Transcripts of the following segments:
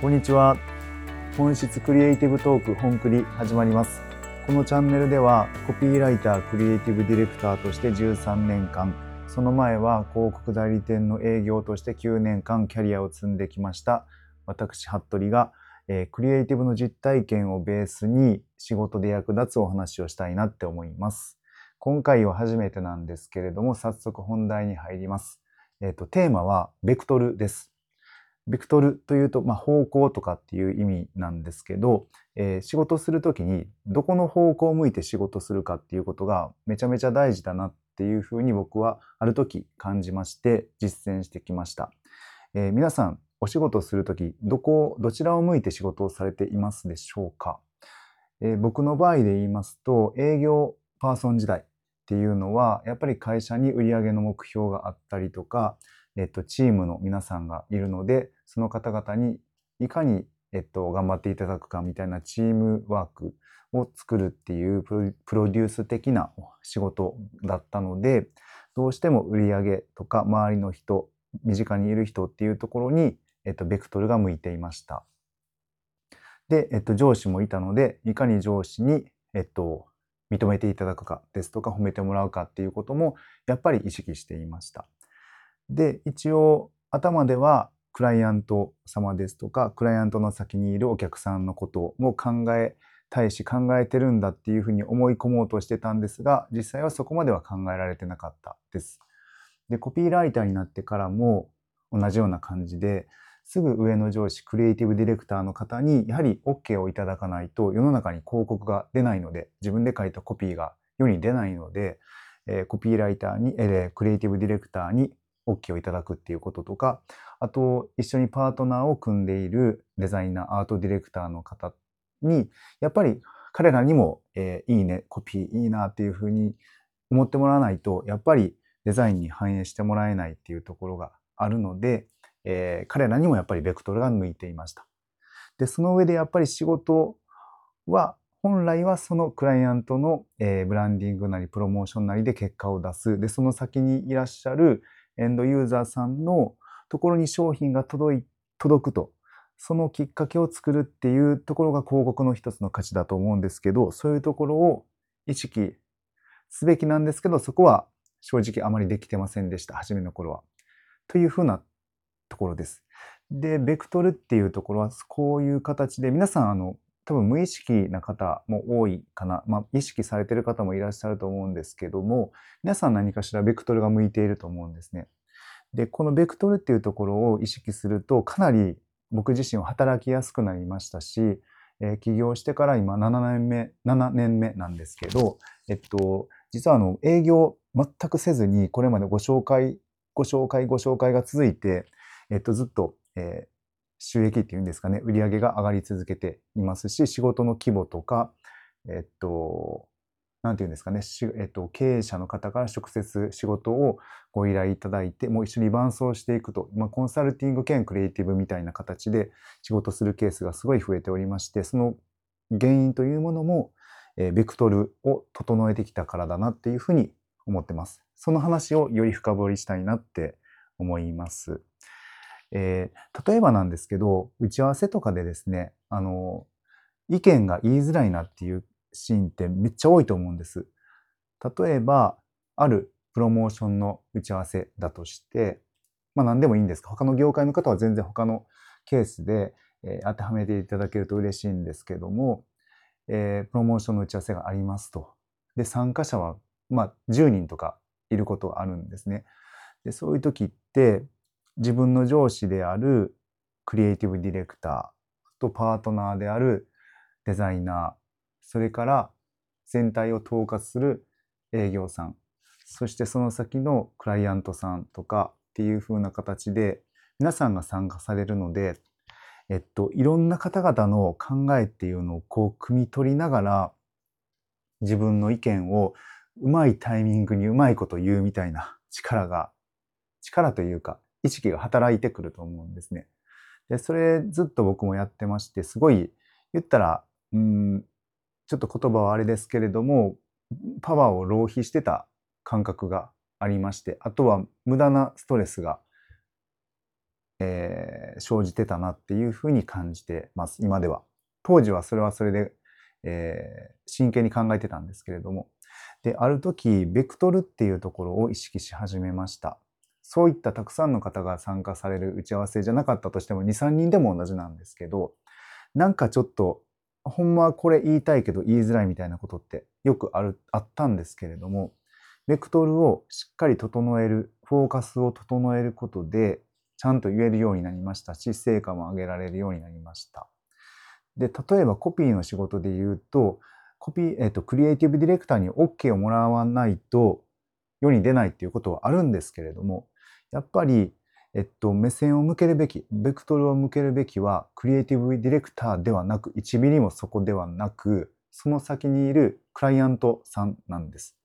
こんにちは。本質クリエイティブトーク本クリ始まります。このチャンネルではコピーライター、クリエイティブディレクターとして13年間、その前は広告代理店の営業として9年間キャリアを積んできました。私、服部が、えークリエイティブの実体験をベースに仕事で役立つお話をしたいなって思います。今回は初めてなんですけれども、早速本題に入ります。えっ、と、テーマはベクトルです。ベクトルというと、まあ、方向とかっていう意味なんですけど、えー仕事するときにどこの方向を向いて仕事するかっていうことがめちゃめちゃ大事だなっていうふうに僕はある時感じまして実践してきました。えー皆さんお仕事するときどこどちらを向いて仕事をされていますでしょうか、えー僕の場合で言いますと営業パーソン時代っていうのはやっぱり会社に売り上げの目標があったりとかえっと、チームの皆さんがいるので、その方々にいかに、えっと、頑張っていただくかみたいなチームワークを作るっていうプロデュース的な仕事だったので、どうしても売り上げとか周りの人、身近にいる人っていうところに、えっと、ベクトルが向いていました。で、えっと、上司もいたので、いかに上司に、えっと、認めていただくかですとか、褒めてもらうかっていうことも、やっぱり意識していました。で、一応頭ではクライアント様ですとか、クライアントの先にいるお客さんのことを考えたいし考えてるんだっていうふうに思い込もうとしてたんですが、実際はそこまでは考えられてなかったです。で、コピーライターになってからも同じような感じで、すぐ上の上司、クリエイティブディレクターの方にやはり OK をいただかないと世の中に広告が出ないので、自分で書いたコピーが世に出ないので、えーコピーライターに、えークリエイティブディレクターに OK をいただくっていうこととか、あと一緒にパートナーを組んでいるデザイナー、アートディレクターの方に、やっぱり彼らにも、えーいいね、コピーいいなっていうふうに思ってもらわないと、やっぱりデザインに反映してもらえないっていうところがあるので、えー彼らにもやっぱりベクトルが向いていました。で、その上でやっぱり仕事は、本来はそのクライアントの、えーブランディングなりプロモーションなりで結果を出す。で、その先にいらっしゃるエンドユーザーさんのところに商品が届い届くと。そのきっかけを作るっていうところが広告の一つの価値だと思うんですけど、そういうところを意識すべきなんですけど、そこは正直あまりできてませんでした、初めの頃は。というふうなところです。で、ベクトルっていうところはこういう形で、皆さん、あの、多分無意識な方も多いかな。まあ、意識されてる方もいらっしゃると思うんですけども、皆さん何かしらベクトルが向いていると思うんですね。で、このベクトルっていうところを意識すると、かなり僕自身は働きやすくなりましたし、えー起業してから今7年目、7年目なんですけど、えっと、実はあの、営業全くせずに、これまでご紹介、ご紹介、ご紹介が続いて、えっと、ずっと、えー収益っていうんですかね、売り上げが上がり続けていますし、仕事の規模とか、えっと、なんていうんですかね、しえっと、経営者の方から直接仕事をご依頼いただいて、もう一緒に伴走していくと、まあ、コンサルティング兼クリエイティブみたいな形で仕事するケースがすごい増えておりまして、その原因というものも、えーベクトルを整えてきたからだなっていうふうに思ってます。その話をより深掘りしたいなって思います。えー例えばなんですけど、打ち合わせとかでですね、あの、意見が言いづらいなっていうシーンってめっちゃ多いと思うんです。例えば、あるプロモーションの打ち合わせだとして、まあ何でもいいんですか他の業界の方は全然他のケースで、えー当てはめていただけると嬉しいんですけども、えープロモーションの打ち合わせがありますと。で、参加者は、まあ10人とかいることがあるんですね。で、そういう時って、自分の上司であるクリエイティブディレクターとパートナーであるデザイナーそれから全体を統括する営業さんそしてその先のクライアントさんとかっていう風な形で皆さんが参加されるので、えっと、いろんな方々の考えっていうのをこう汲み取りながら自分の意見をうまいタイミングにうまいこと言うみたいな力が力というか意識が働いてくると思うんですね。で、それずっと僕もやってまして、すごい言ったら、うん、ちょっと言葉はあれですけれども、パワーを浪費してた感覚がありまして、あとは無駄なストレスがえー、生じてたなっていうふうに感じてます今では。当時はそれはそれで、えー、真剣に考えてたんですけれどもである時ベクトルっていうところを意識し始めました。そういったたくさんの方が参加される打ち合わせじゃなかったとしても23人でも同じなんですけどなんかちょっとほんまはこれ言いたいけど言いづらいみたいなことってよくあるあったんですけれどもベクトルをしっかり整えるフォーカスを整えることでちゃんと言えるようになりましたし成果も上げられるようになりました。で例えばコピーの仕事で言うとコピー、えっ、ー、と、クリエイティブディレクターに OK をもらわないと世に出ないっていうことはあるんですけれどもやっぱりえっと、目線を向けるべき、ベクトルを向けるべきは、クリエイティブディレクターではなく、1ミリもそこではなく、その先にいるクライアントさんなんです。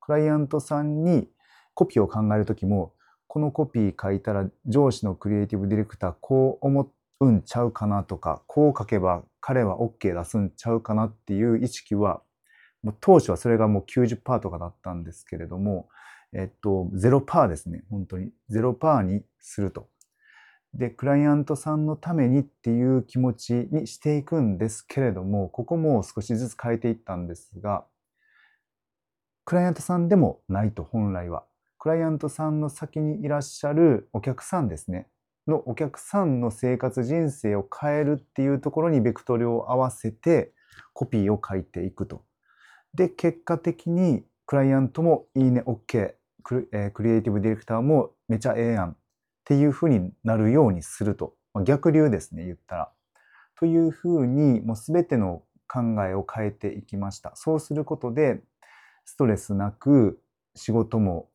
クライアントさんにコピーを考えるときも、このコピー書いたら上司のクリエイティブディレクターこう思うんちゃうかなとか、こう書けば彼は OK 出すんちゃうかなっていう意識は、当初はそれがもう90%とかだったんですけれども、えっと、0%ですね。本当に。0%にすると。で、クライアントさんのためにっていう気持ちにしていくんですけれども、ここも少しずつ変えていったんですが、クライアントさんでもないと、本来は。クライアントさんの先にいらっしゃるお客さんですね。のお客さんの生活人生を変えるっていうところにベクトルを合わせてコピーを書いていくと。で、結果的にクライアントもいいね、OK、ク,、えー、クリエイティブディレクターもめちゃええやんっていうふうになるようにすると。まあ、逆流ですね、言ったら。というふうに、もうすべての考えを変えていきました。そうすることで、ストレスなく仕事も、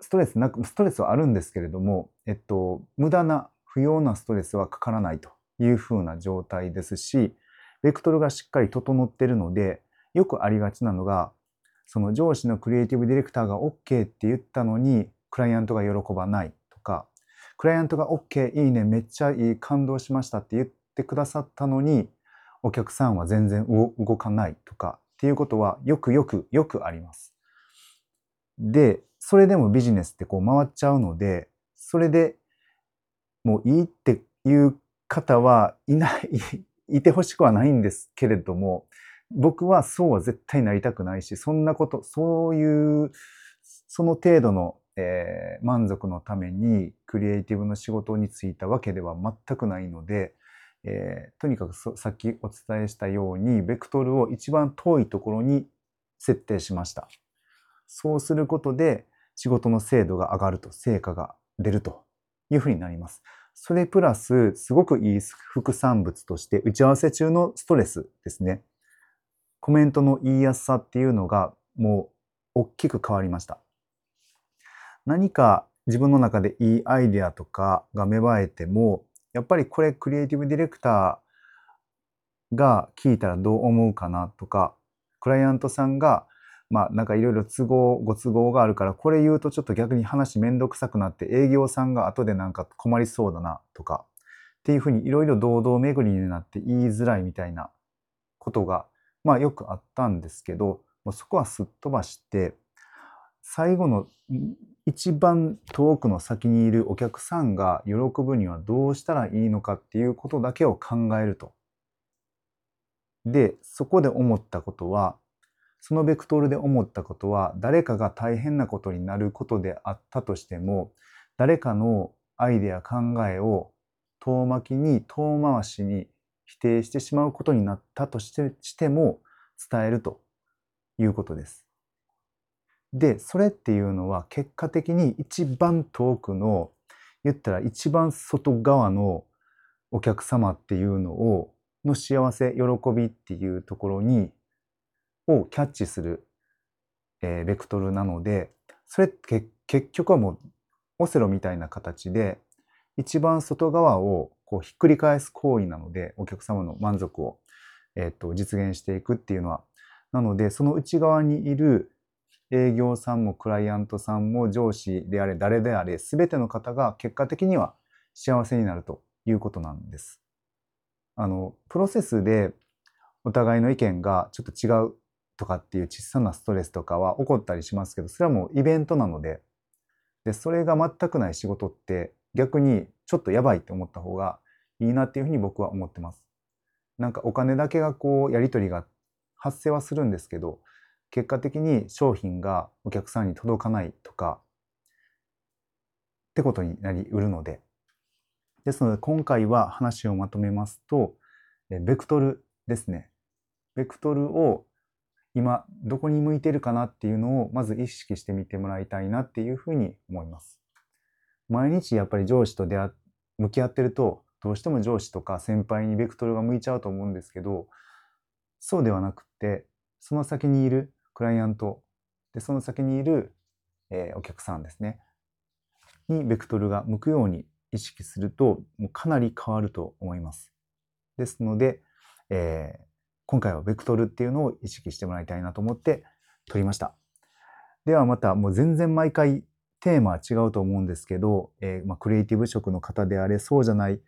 ストレスなく、ストレスはあるんですけれども、えっと、無駄な、不要なストレスはかからないというふうな状態ですし、ベクトルがしっかり整ってるので、よくありがちなのが、その上司のクリエイティブディレクターが OK って言ったのに、クライアントが喜ばないとか、クライアントが OK、いいね、めっちゃいい、感動しましたって言ってくださったのに、お客さんは全然動かないとかっていうことはよくよくよくあります。で、それでもビジネスってこう回っちゃうので、それでもういいっていう方はいない、いてほしくはないんですけれども、僕はそうは絶対なりたくないし、そんなこと、そういう、その程度の、えー、満足のためにクリエイティブの仕事に就いたわけでは全くないので、えー、とにかくさっきお伝えしたように、ベクトルを一番遠いところに設定しました。そうすることで仕事の精度が上がると、成果が出るというふうになります。それプラス、すごくいい副産物として、打ち合わせ中のストレスですね。コメントの言いやすさっていうのがもう大きく変わりました。何か自分の中でいいアイデアとかが芽生えても、やっぱりこれクリエイティブディレクターが聞いたらどう思うかなとか、クライアントさんがまあなんかいろいろ都合、ご都合があるから、これ言うとちょっと逆に話めんどくさくなって営業さんが後でなんか困りそうだなとか、っていうふうにいろいろ堂々巡りになって言いづらいみたいなことがまあよくあったんですけど、もうそこはすっ飛ばして、最後の一番遠くの先にいるお客さんが喜ぶにはどうしたらいいのかっていうことだけを考えると。で、そこで思ったことは、そのベクトルで思ったことは、誰かが大変なことになることであったとしても、誰かのアイデア考えを遠巻きに遠回しに否定してしまうことになったとしてしても伝えるということです。で、それっていうのは結果的に一番遠くの言ったら一番外側のお客様っていうのをの幸せ、喜びっていうところにをキャッチする、えー、ベクトルなので、それって結局はもうオセロみたいな形で一番外側をこうひっくり返す行為なので、お客様の満足を、えー、と実現していくっていうのは。なので、その内側にいる営業さんもクライアントさんも上司であれ誰であれ全ての方が結果的には幸せになるということなんです。あのプロセスでお互いの意見がちょっと違うとかっていう小さなストレスとかは起こったりしますけどそれはもうイベントなのででそれが全くない仕事って逆にちょっとやばいって思った方がいいなっていうふうに僕は思ってます。なんかお金だけがこうやり取りが発生はするんですけど結果的に商品がお客さんに届かないとかってことになりうるのでですので今回は話をまとめますとベクトルですねベクトルを今どこに向いてるかなっていうのをまず意識してみてもらいたいなっていうふうに思います。毎日やっぱり上司と出会向き合ってるとどうしても上司とか先輩にベクトルが向いちゃうと思うんですけどそうではなくってその先にいるクライアントでその先にいる、えー、お客さんですねにベクトルが向くように意識するともうかなり変わると思います。ですので、えー、今回はベクトルっていうのを意識してもらいたいなと思って撮りました。ではまたもう全然毎回テーマは違うと思うんですけど、えー、まあ、クリエイティブ職の方であれそうじゃない、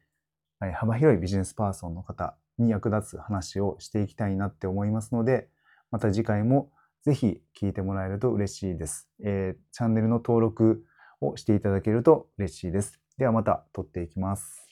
幅広いビジネスパーソンの方に役立つ話をしていきたいなって思いますのでまた次回もぜひ聞いてもらえると嬉しいです、えー、チャンネルの登録をしていただけると嬉しいです。ではまた撮っていきます。